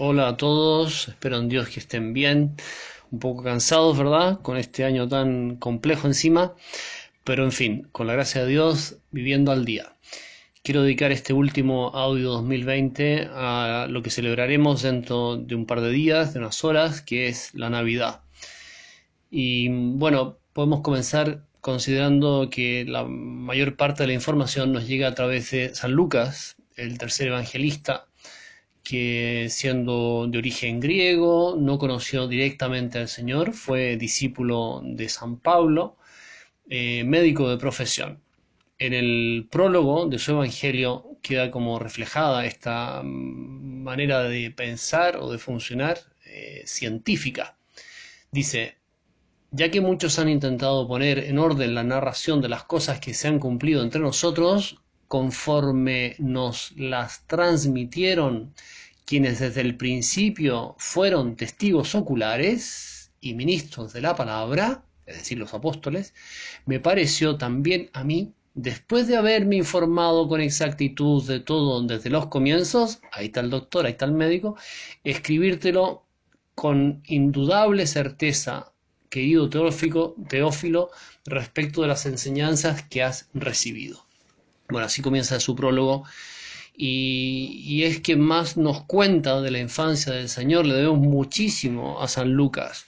Hola a todos, espero en Dios que estén bien, un poco cansados, ¿verdad? Con este año tan complejo encima, pero en fin, con la gracia de Dios, viviendo al día. Quiero dedicar este último audio 2020 a lo que celebraremos dentro de un par de días, de unas horas, que es la Navidad. Y bueno, podemos comenzar considerando que la mayor parte de la información nos llega a través de San Lucas, el tercer evangelista, que siendo de origen griego, no conoció directamente al Señor, fue discípulo de San Pablo, eh, médico de profesión. En el prólogo de su evangelio queda como reflejada esta manera de pensar o de funcionar eh, científica. Dice, ya que muchos han intentado poner en orden la narración de las cosas que se han cumplido entre nosotros, conforme nos las transmitieron quienes desde el principio fueron testigos oculares y ministros de la palabra, es decir, los apóstoles, me pareció también a mí, después de haberme informado con exactitud de todo desde los comienzos, ahí está el doctor, ahí está el médico, escribírtelo con indudable certeza querido Teófilo, Teófilo, respecto de las enseñanzas que has recibido. Bueno, así comienza su prólogo. Y, es que más nos cuenta de la infancia del Señor, le debemos muchísimo a San Lucas.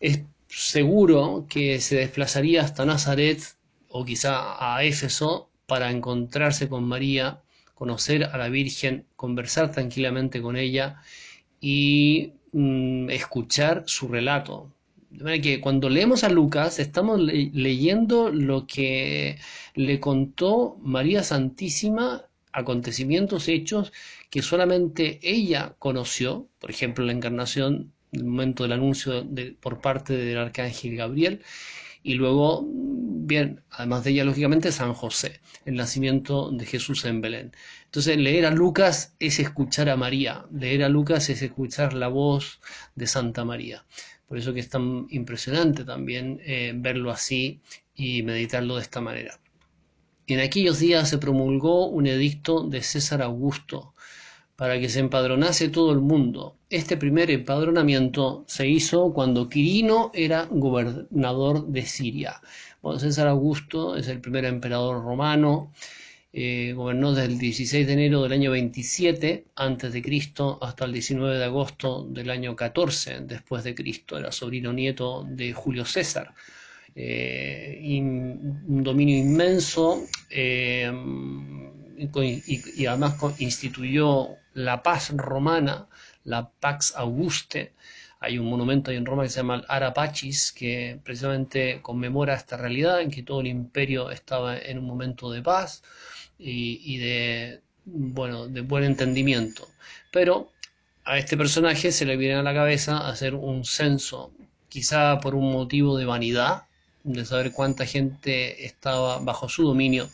Es seguro que se desplazaría hasta Nazaret o quizá a Éfeso para encontrarse con María, conocer a la Virgen, conversar tranquilamente con ella y mm, escuchar su relato, de manera que cuando leemos a Lucas estamos le leyendo lo que le contó María Santísima, acontecimientos hechos que solamente ella conoció, por ejemplo la encarnación, el momento del anuncio de, por parte del arcángel Gabriel, y luego, bien, además de ella, lógicamente, San José, el nacimiento de Jesús en Belén. Entonces, leer a Lucas es escuchar a María, leer a Lucas es escuchar la voz de Santa María. Por eso que es tan impresionante también eh, verlo así y meditarlo de esta manera. Y en aquellos días se promulgó un edicto de César Augusto para que se empadronase todo el mundo. Este primer empadronamiento se hizo cuando Quirino era gobernador de Siria. Bueno, César Augusto es el primer emperador romano eh, gobernó desde el 16 de enero del año 27 antes de Cristo hasta el 19 de agosto del año 14 después de Cristo. Era sobrino nieto de Julio César. Eh, un dominio inmenso eh, y, y, además instituyó la paz romana, la Pax Auguste. Hay un monumento ahí en Roma que se llama Arapachis, que precisamente conmemora esta realidad en que todo el imperio estaba en un momento de paz y, de, bueno, de buen entendimiento. Pero a este personaje se le viene a la cabeza hacer un censo, quizá por un motivo de vanidad, de saber cuánta gente estaba bajo su dominio,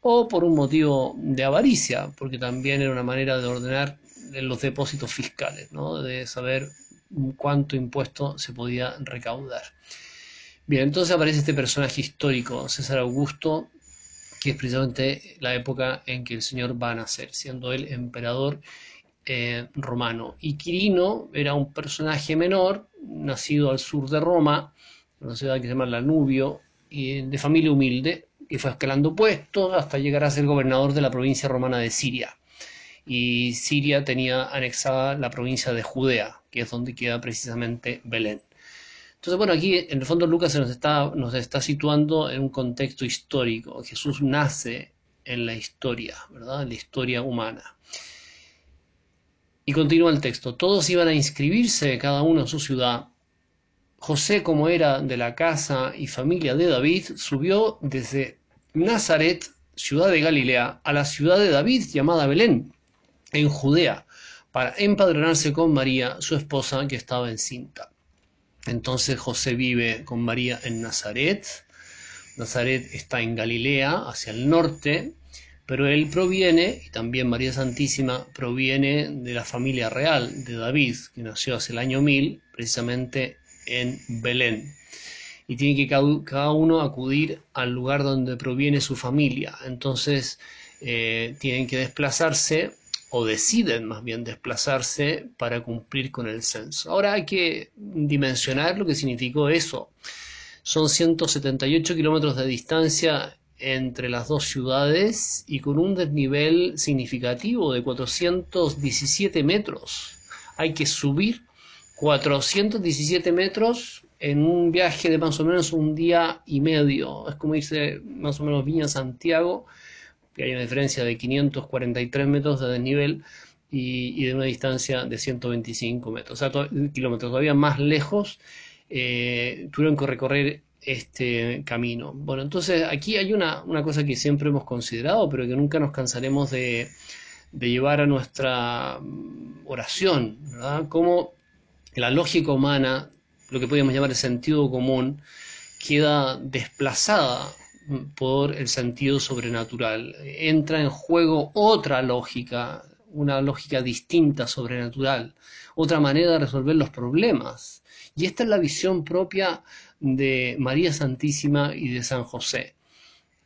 o por un motivo de avaricia, porque también era una manera de ordenar los depósitos fiscales, ¿no? de saber cuánto impuesto se podía recaudar. Bien, entonces aparece este personaje histórico, César Augusto, que es precisamente la época en que el Señor va a nacer, siendo él emperador eh, romano. Y Quirino era un personaje menor, nacido al sur de Roma, una ciudad que se llama Lanubio, y de familia humilde, y fue escalando puestos hasta llegar a ser gobernador de la provincia romana de Siria. Y Siria tenía anexada la provincia de Judea, que es donde queda precisamente Belén. Entonces, bueno, aquí en el fondo Lucas nos está, nos está situando en un contexto histórico. Jesús nace en la historia, ¿verdad? En la historia humana. Y continúa el texto. Todos iban a inscribirse, cada uno en su ciudad. José, como era de la casa y familia de David, subió desde Nazaret, ciudad de Galilea, a la ciudad de David llamada Belén, en Judea, para empadronarse con María, su esposa, que estaba encinta. Entonces José vive con María en Nazaret. Nazaret está en Galilea, hacia el norte, pero él proviene, y también María Santísima, proviene de la familia real de David, que nació hace el año 1000, precisamente en Belén. Y tiene que cada uno acudir al lugar donde proviene su familia. Entonces eh, tienen que desplazarse o deciden más bien desplazarse para cumplir con el censo. Ahora hay que dimensionar lo que significó eso. Son 178 kilómetros de distancia entre las dos ciudades y con un desnivel significativo de 417 metros. Hay que subir 417 metros en un viaje de más o menos un día y medio. Es como dice más o menos Viña Santiago, que hay una diferencia de 543 metros de desnivel y, de una distancia de 125 metros, o sea, kilómetros todavía más lejos. Eh, tuvieron que recorrer este camino. Bueno, entonces aquí hay una, cosa que siempre hemos considerado, pero que nunca nos cansaremos de, de llevar a nuestra mm, oración, ¿verdad? La lógica humana lo que podríamos llamar el sentido común, queda desplazada por el sentido sobrenatural. Entra en juego otra lógica, una lógica distinta, sobrenatural, otra manera de resolver los problemas. Y esta es la visión propia de María Santísima y de San José.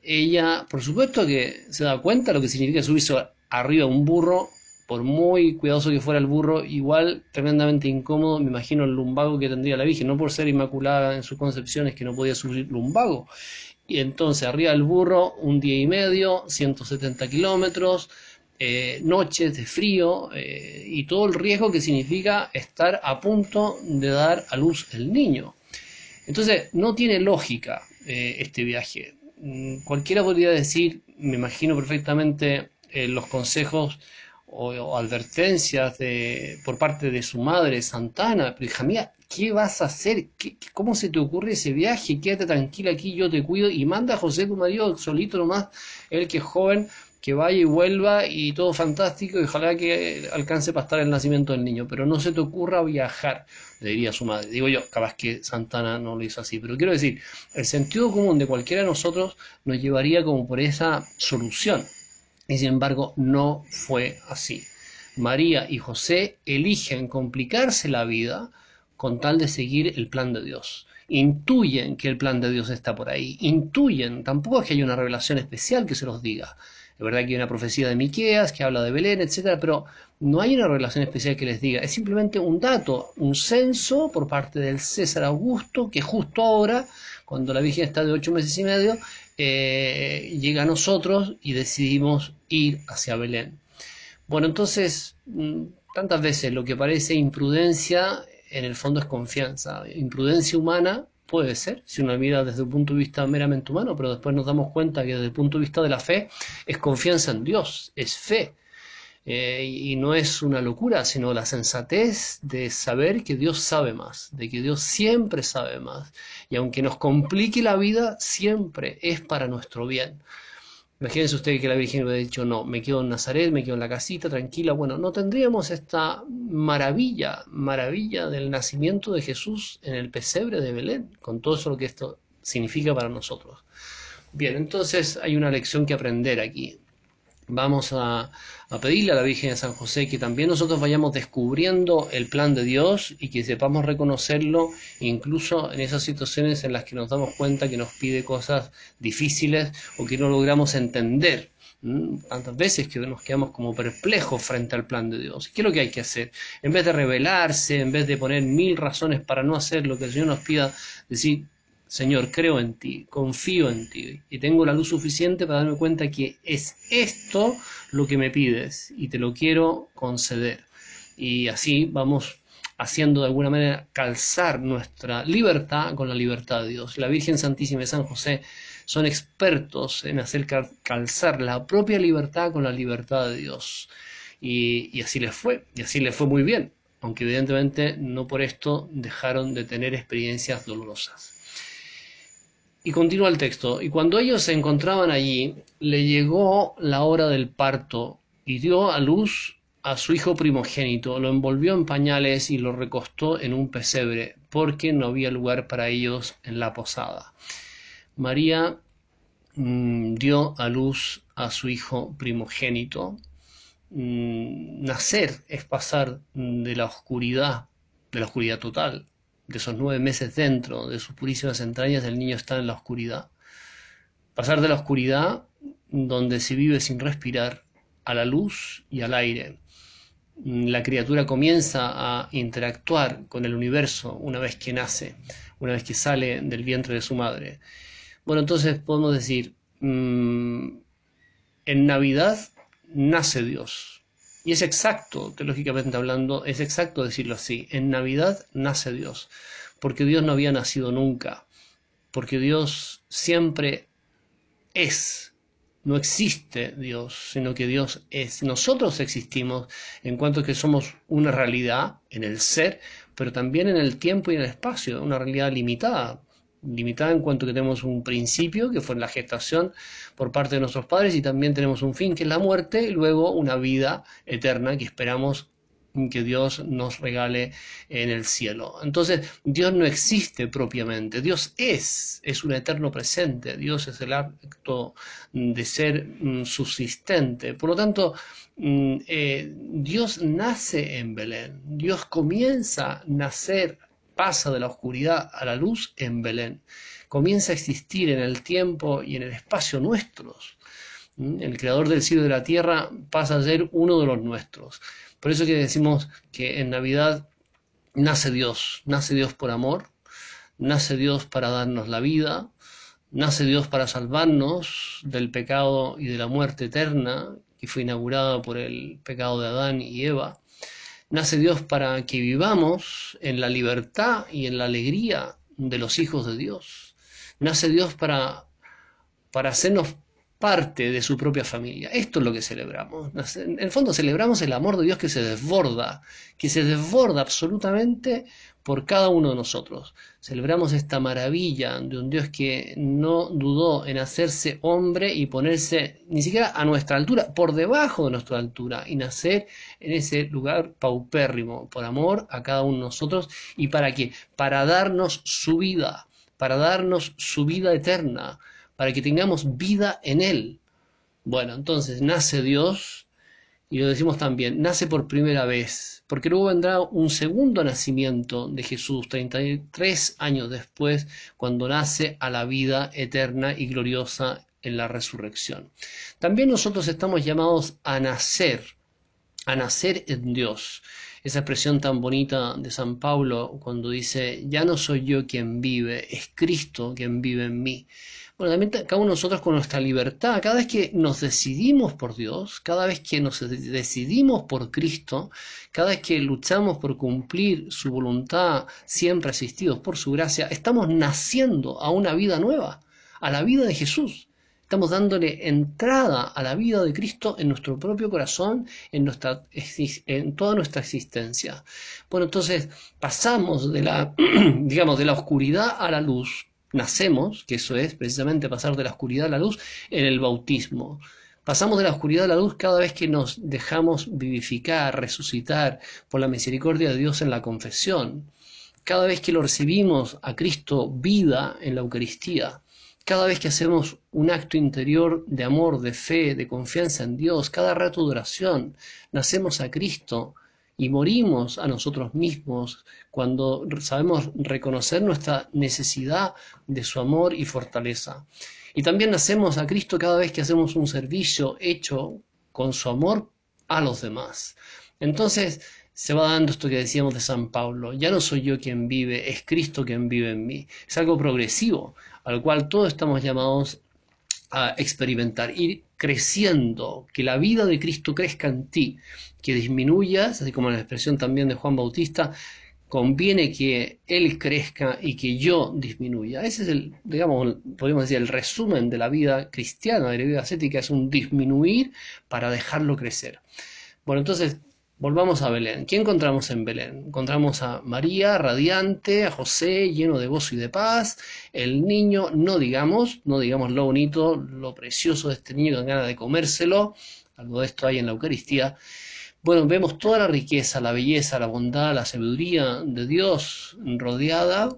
Ella, por supuesto que se da cuenta de lo que significa subirse arriba a un burro por muy cuidadoso que fuera el burro, igual tremendamente incómodo, me imagino el lumbago que tendría la Virgen, no por ser inmaculada en sus concepciones que no podía sufrir lumbago. Y entonces arriba del burro, un día y medio, 170 kilómetros, eh, noches de frío eh, y todo el riesgo que significa estar a punto de dar a luz el niño. Entonces, no tiene lógica eh, este viaje. Mm, cualquiera podría decir, me imagino perfectamente los consejos o, advertencias de, por parte de su madre, Santana, pero hija mía, ¿qué vas a hacer? ¿Cómo se te ocurre ese viaje? Quédate tranquila aquí, yo te cuido y manda a José tu marido solito nomás, él que es joven, que vaya y vuelva y todo fantástico y ojalá que alcance para estar el nacimiento del niño, pero no se te ocurra viajar, le diría su madre. Digo yo, capaz que Santana no lo hizo así, pero quiero decir, el sentido común de cualquiera de nosotros nos llevaría como por esa solución. Y sin embargo no fue así. María y José eligen complicarse la vida con tal de seguir el plan de Dios. Intuyen que el plan de Dios está por ahí. Intuyen, tampoco es que haya una revelación especial que se los diga. Es verdad que hay una profecía de Miqueas que habla de Belén, etcétera, pero no hay una revelación especial que les diga. Es simplemente un dato, un censo por parte del César Augusto que justo ahora, cuando la Virgen está de ocho meses y medio, llega a nosotros y decidimos ir hacia Belén. Bueno, entonces, mm, tantas veces lo que parece imprudencia en el fondo es confianza. Imprudencia humana puede ser, si uno mira desde un punto de vista meramente humano, pero después nos damos cuenta que desde el punto de vista de la fe es confianza en Dios, es fe. Eh, y no es una locura, sino la sensatez de saber que Dios sabe más, de que Dios siempre sabe más. Y aunque nos complique la vida, siempre es para nuestro bien. Imagínense usted que la Virgen hubiera dicho, no, me quedo en Nazaret, me quedo en la casita, tranquila. Bueno, no tendríamos esta maravilla, maravilla del nacimiento de Jesús en el pesebre de Belén, con todo eso lo que esto significa para nosotros. Bien, entonces hay una lección que aprender aquí vamos a, pedirle a la Virgen de San José que también nosotros vayamos descubriendo el plan de Dios y que sepamos reconocerlo incluso en esas situaciones en las que nos damos cuenta que nos pide cosas difíciles o que no logramos entender. Tantas veces que nos quedamos como perplejos frente al plan de Dios. ¿Qué es lo que hay que hacer? En vez de rebelarse, en vez de poner mil razones para no hacer lo que el Señor nos pida, decir, Señor, creo en ti, confío en ti y tengo la luz suficiente para darme cuenta que es esto lo que me pides y te lo quiero conceder. Y así vamos haciendo de alguna manera calzar nuestra libertad con la libertad de Dios. La Virgen Santísima y San José son expertos en hacer calzar la propia libertad con la libertad de Dios. Y, y así les fue, y así les fue muy bien, aunque evidentemente no por esto dejaron de tener experiencias dolorosas. Y continúa el texto. Y cuando ellos se encontraban allí, le llegó la hora del parto y dio a luz a su hijo primogénito, lo envolvió en pañales y lo recostó en un pesebre, porque no había lugar para ellos en la posada. María mm, dio a luz a su hijo primogénito. Mm, nacer es pasar de la oscuridad, de la oscuridad total, de esos nueve meses dentro de sus purísimas entrañas, el niño está en la oscuridad. Pasar de la oscuridad, donde se vive sin respirar, a la luz y al aire. La criatura comienza a interactuar con el universo una vez que nace, una vez que sale del vientre de su madre. Bueno, entonces podemos decir, mm, en Navidad nace Dios. Y es exacto, teológicamente hablando, es exacto decirlo así. En Navidad nace Dios, porque Dios no había nacido nunca, porque Dios siempre es. No existe Dios, sino que Dios es. Nosotros existimos en cuanto que somos una realidad en el ser, pero también en el tiempo y en el espacio, una realidad limitada limitada en cuanto que tenemos un principio, que fue la gestación por parte de nuestros padres, y también tenemos un fin, que es la muerte, y luego una vida eterna que esperamos que Dios nos regale en el cielo. Entonces, Dios no existe propiamente, Dios es, es un eterno presente, Dios es el acto de ser mm, subsistente. Por lo tanto, mm, eh, Dios nace en Belén, Dios comienza a nacer pasa de la oscuridad a la luz en Belén. Comienza a existir en el tiempo y en el espacio nuestros. ¿Mm? El creador del cielo y de la tierra pasa a ser uno de los nuestros. Por eso que decimos que en Navidad nace Dios, nace Dios por amor, nace Dios para darnos la vida, nace Dios para salvarnos del pecado y de la muerte eterna que fue inaugurada por el pecado de Adán y Eva, Nace Dios para que vivamos en la libertad y en la alegría de los hijos de Dios. Nace Dios para, para hacernos parte de su propia familia. Esto es lo que celebramos. En el fondo celebramos el amor de Dios que se desborda, que se desborda absolutamente por cada uno de nosotros. Celebramos esta maravilla de un Dios que no dudó en hacerse hombre y ponerse ni siquiera a nuestra altura, por debajo de nuestra altura, y nacer en ese lugar paupérrimo, por amor a cada uno de nosotros. ¿Y para qué? Para darnos su vida, para darnos su vida eterna, para que tengamos vida en Él. Bueno, entonces nace Dios y lo decimos también, nace por primera vez, porque luego vendrá un segundo nacimiento de Jesús, 33 años después, cuando nace a la vida eterna y gloriosa en la resurrección. También nosotros estamos llamados a nacer, a nacer en Dios. Esa expresión tan bonita de San Pablo cuando dice, ya no soy yo quien vive, es Cristo quien vive en mí. Bueno, también cada uno de nosotros con nuestra libertad, cada vez que nos decidimos por Dios, cada vez que nos decidimos por Cristo, cada vez que luchamos por cumplir su voluntad, siempre asistidos por su gracia, estamos naciendo a una vida nueva, a la vida de Jesús. Estamos dándole entrada a la vida de Cristo en nuestro propio corazón, en, nuestra, en toda nuestra existencia. Bueno, entonces pasamos de la, digamos, de la oscuridad a la luz, nacemos, que eso es precisamente pasar de la oscuridad a la luz, en el bautismo. Pasamos de la oscuridad a la luz cada vez que nos dejamos vivificar, resucitar por la misericordia de Dios en la confesión. Cada vez que lo recibimos a Cristo vida en la Eucaristía. Cada vez que hacemos un acto interior de amor, de fe, de confianza en Dios, cada rato de oración, nacemos a Cristo y morimos a nosotros mismos cuando sabemos reconocer nuestra necesidad de su amor y fortaleza. Y también nacemos a Cristo cada vez que hacemos un servicio hecho con su amor a los demás. Entonces se va dando esto que decíamos de San Pablo, ya no soy yo quien vive, es Cristo quien vive en mí. Es algo progresivo, al cual todos estamos llamados a experimentar, ir creciendo, que la vida de Cristo crezca en ti, que disminuyas, así como la expresión también de Juan Bautista, conviene que Él crezca y que yo disminuya. Ese es el, digamos, podemos decir, el resumen de la vida cristiana, de la vida ascética, es un disminuir para dejarlo crecer. Bueno, entonces Volvamos a Belén. ¿Qué encontramos en Belén? Encontramos a María radiante, a José lleno de gozo y de paz, el niño, no digamos, no digamos lo bonito, lo precioso de este niño que ganas de comérselo, algo de esto hay en la Eucaristía. Bueno, vemos toda la riqueza, la belleza, la bondad, la sabiduría de Dios rodeada,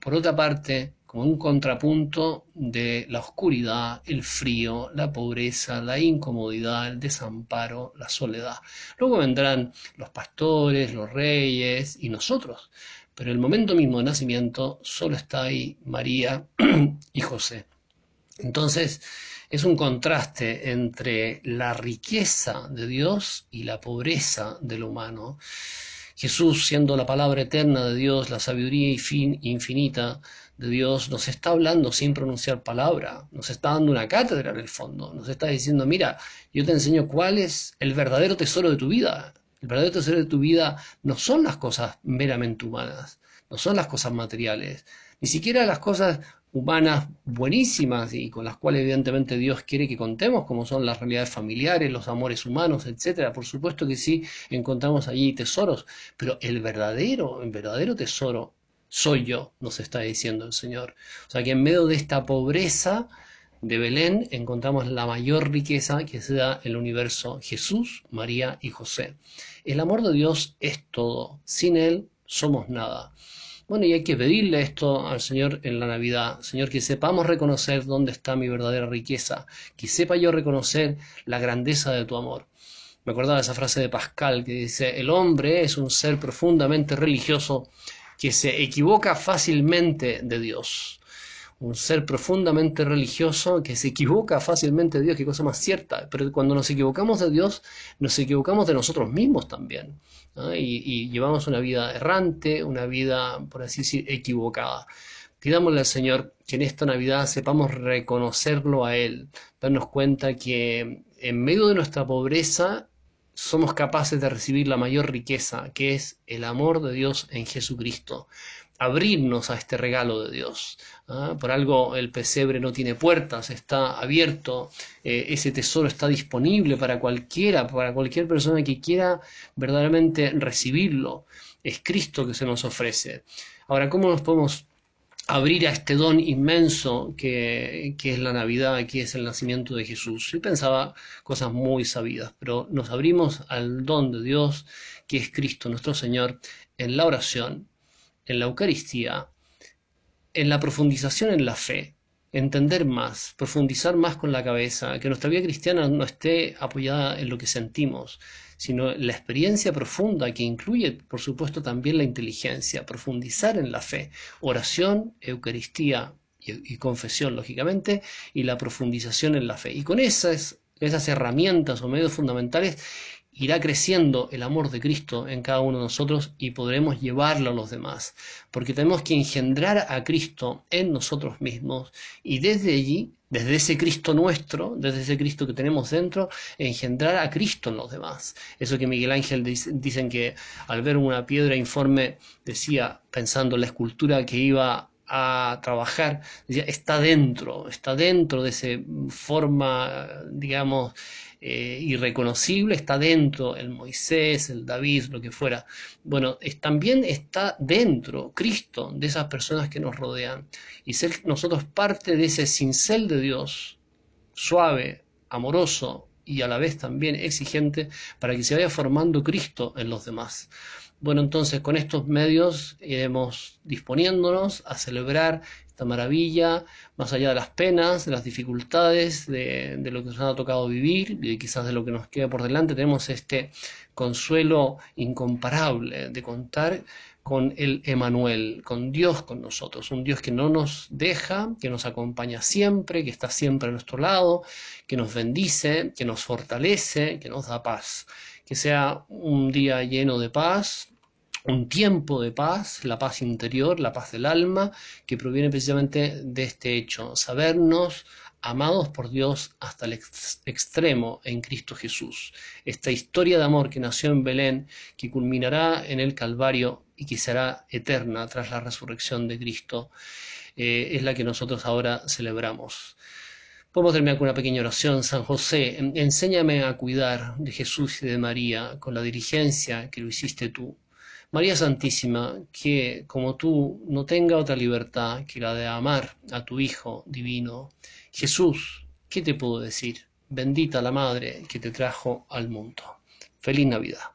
por otra parte, como un contrapunto de la oscuridad, el frío, la pobreza, la incomodidad, el desamparo, la soledad. Luego vendrán los pastores, los reyes y nosotros, pero el momento mismo de nacimiento solo está ahí María y José. Entonces, es un contraste entre la riqueza de Dios y la pobreza del humano. Jesús, siendo la palabra eterna de Dios, la sabiduría infinita de Dios, nos está hablando sin pronunciar palabra, nos está dando una cátedra en el fondo, nos está diciendo, mira, yo te enseño cuál es el verdadero tesoro de tu vida. El verdadero tesoro de tu vida no son las cosas meramente humanas, no son las cosas materiales, ni siquiera las cosas humanas buenísimas y con las cuales evidentemente Dios quiere que contemos, como son las realidades familiares, los amores humanos, etcétera. Por supuesto que sí encontramos allí tesoros, pero el verdadero, el verdadero tesoro soy yo, nos está diciendo el Señor. O sea que en medio de esta pobreza de Belén encontramos la mayor riqueza que se da en el universo, Jesús, María y José. El amor de Dios es todo, sin Él somos nada. Bueno, y hay que pedirle esto al Señor en la Navidad. Señor, que sepamos reconocer dónde está mi verdadera riqueza, que sepa yo reconocer la grandeza de tu amor. Me acordaba de esa frase de Pascal que dice, el hombre es un ser profundamente religioso que se equivoca fácilmente de Dios. Un ser profundamente religioso que se equivoca fácilmente de Dios, qué cosa más cierta. Pero cuando nos equivocamos de Dios, nos equivocamos de nosotros mismos también y, llevamos una vida errante, una vida, por así decir, equivocada. Pidámosle al Señor que en esta Navidad sepamos reconocerlo a Él, darnos cuenta que en medio de nuestra pobreza somos capaces de recibir la mayor riqueza, que es el amor de Dios en Jesucristo abrirnos a este regalo de Dios. ¿ah? Por algo el pesebre no tiene puertas, está abierto, eh, ese tesoro está disponible para cualquiera, para cualquier persona que quiera verdaderamente recibirlo. Es Cristo que se nos ofrece. Ahora, ¿cómo nos podemos abrir a este don inmenso que, que, es la Navidad, que es el nacimiento de Jesús. Yo pensaba cosas muy sabidas, pero nos abrimos al don de Dios, que es Cristo nuestro Señor, en la oración, en la Eucaristía, en la profundización en la fe, entender más, profundizar más con la cabeza, que nuestra vida cristiana no esté apoyada en lo que sentimos, sino en la experiencia profunda que incluye, por supuesto, también la inteligencia, profundizar en la fe, oración, Eucaristía y, confesión, lógicamente, y la profundización en la fe. Y con esas, esas herramientas o medios fundamentales irá creciendo el amor de Cristo en cada uno de nosotros y podremos llevarlo a los demás, porque tenemos que engendrar a Cristo en nosotros mismos y desde allí, desde ese Cristo nuestro, desde ese Cristo que tenemos dentro, engendrar a Cristo en los demás. Eso que Miguel Ángel dicen que al ver una piedra informe decía, pensando en la escultura que iba a trabajar, decía, está dentro, está dentro de esa forma, digamos, eh, irreconocible, está dentro el Moisés, el David, lo que fuera. Bueno, también está dentro Cristo de esas personas que nos rodean y ser nosotros parte de ese cincel de Dios, suave, amoroso y a la vez también exigente, para que se vaya formando Cristo en los demás. Bueno, entonces con estos medios iremos disponiéndonos a celebrar esta maravilla, más allá de las penas, de las dificultades, de, lo que nos ha tocado vivir y quizás de lo que nos queda por delante, tenemos este consuelo incomparable de contar con el Emanuel, con Dios con nosotros, un Dios que no nos deja, que nos acompaña siempre, que está siempre a nuestro lado, que nos bendice, que nos fortalece, que nos da paz. Que sea un día lleno de paz, un tiempo de paz, la paz interior, la paz del alma, que proviene precisamente de este hecho, sabernos amados por Dios hasta el extremo en Cristo Jesús. Esta historia de amor que nació en Belén, que culminará en el Calvario y que será eterna tras la resurrección de Cristo, eh, es la que nosotros ahora celebramos. Podemos terminar con una pequeña oración. San José, enséñame a cuidar de Jesús y de María con la diligencia que lo hiciste tú María Santísima, que como tú no tenga otra libertad que la de amar a tu Hijo divino, Jesús, ¿qué te puedo decir? Bendita la Madre que te trajo al mundo. Feliz Navidad.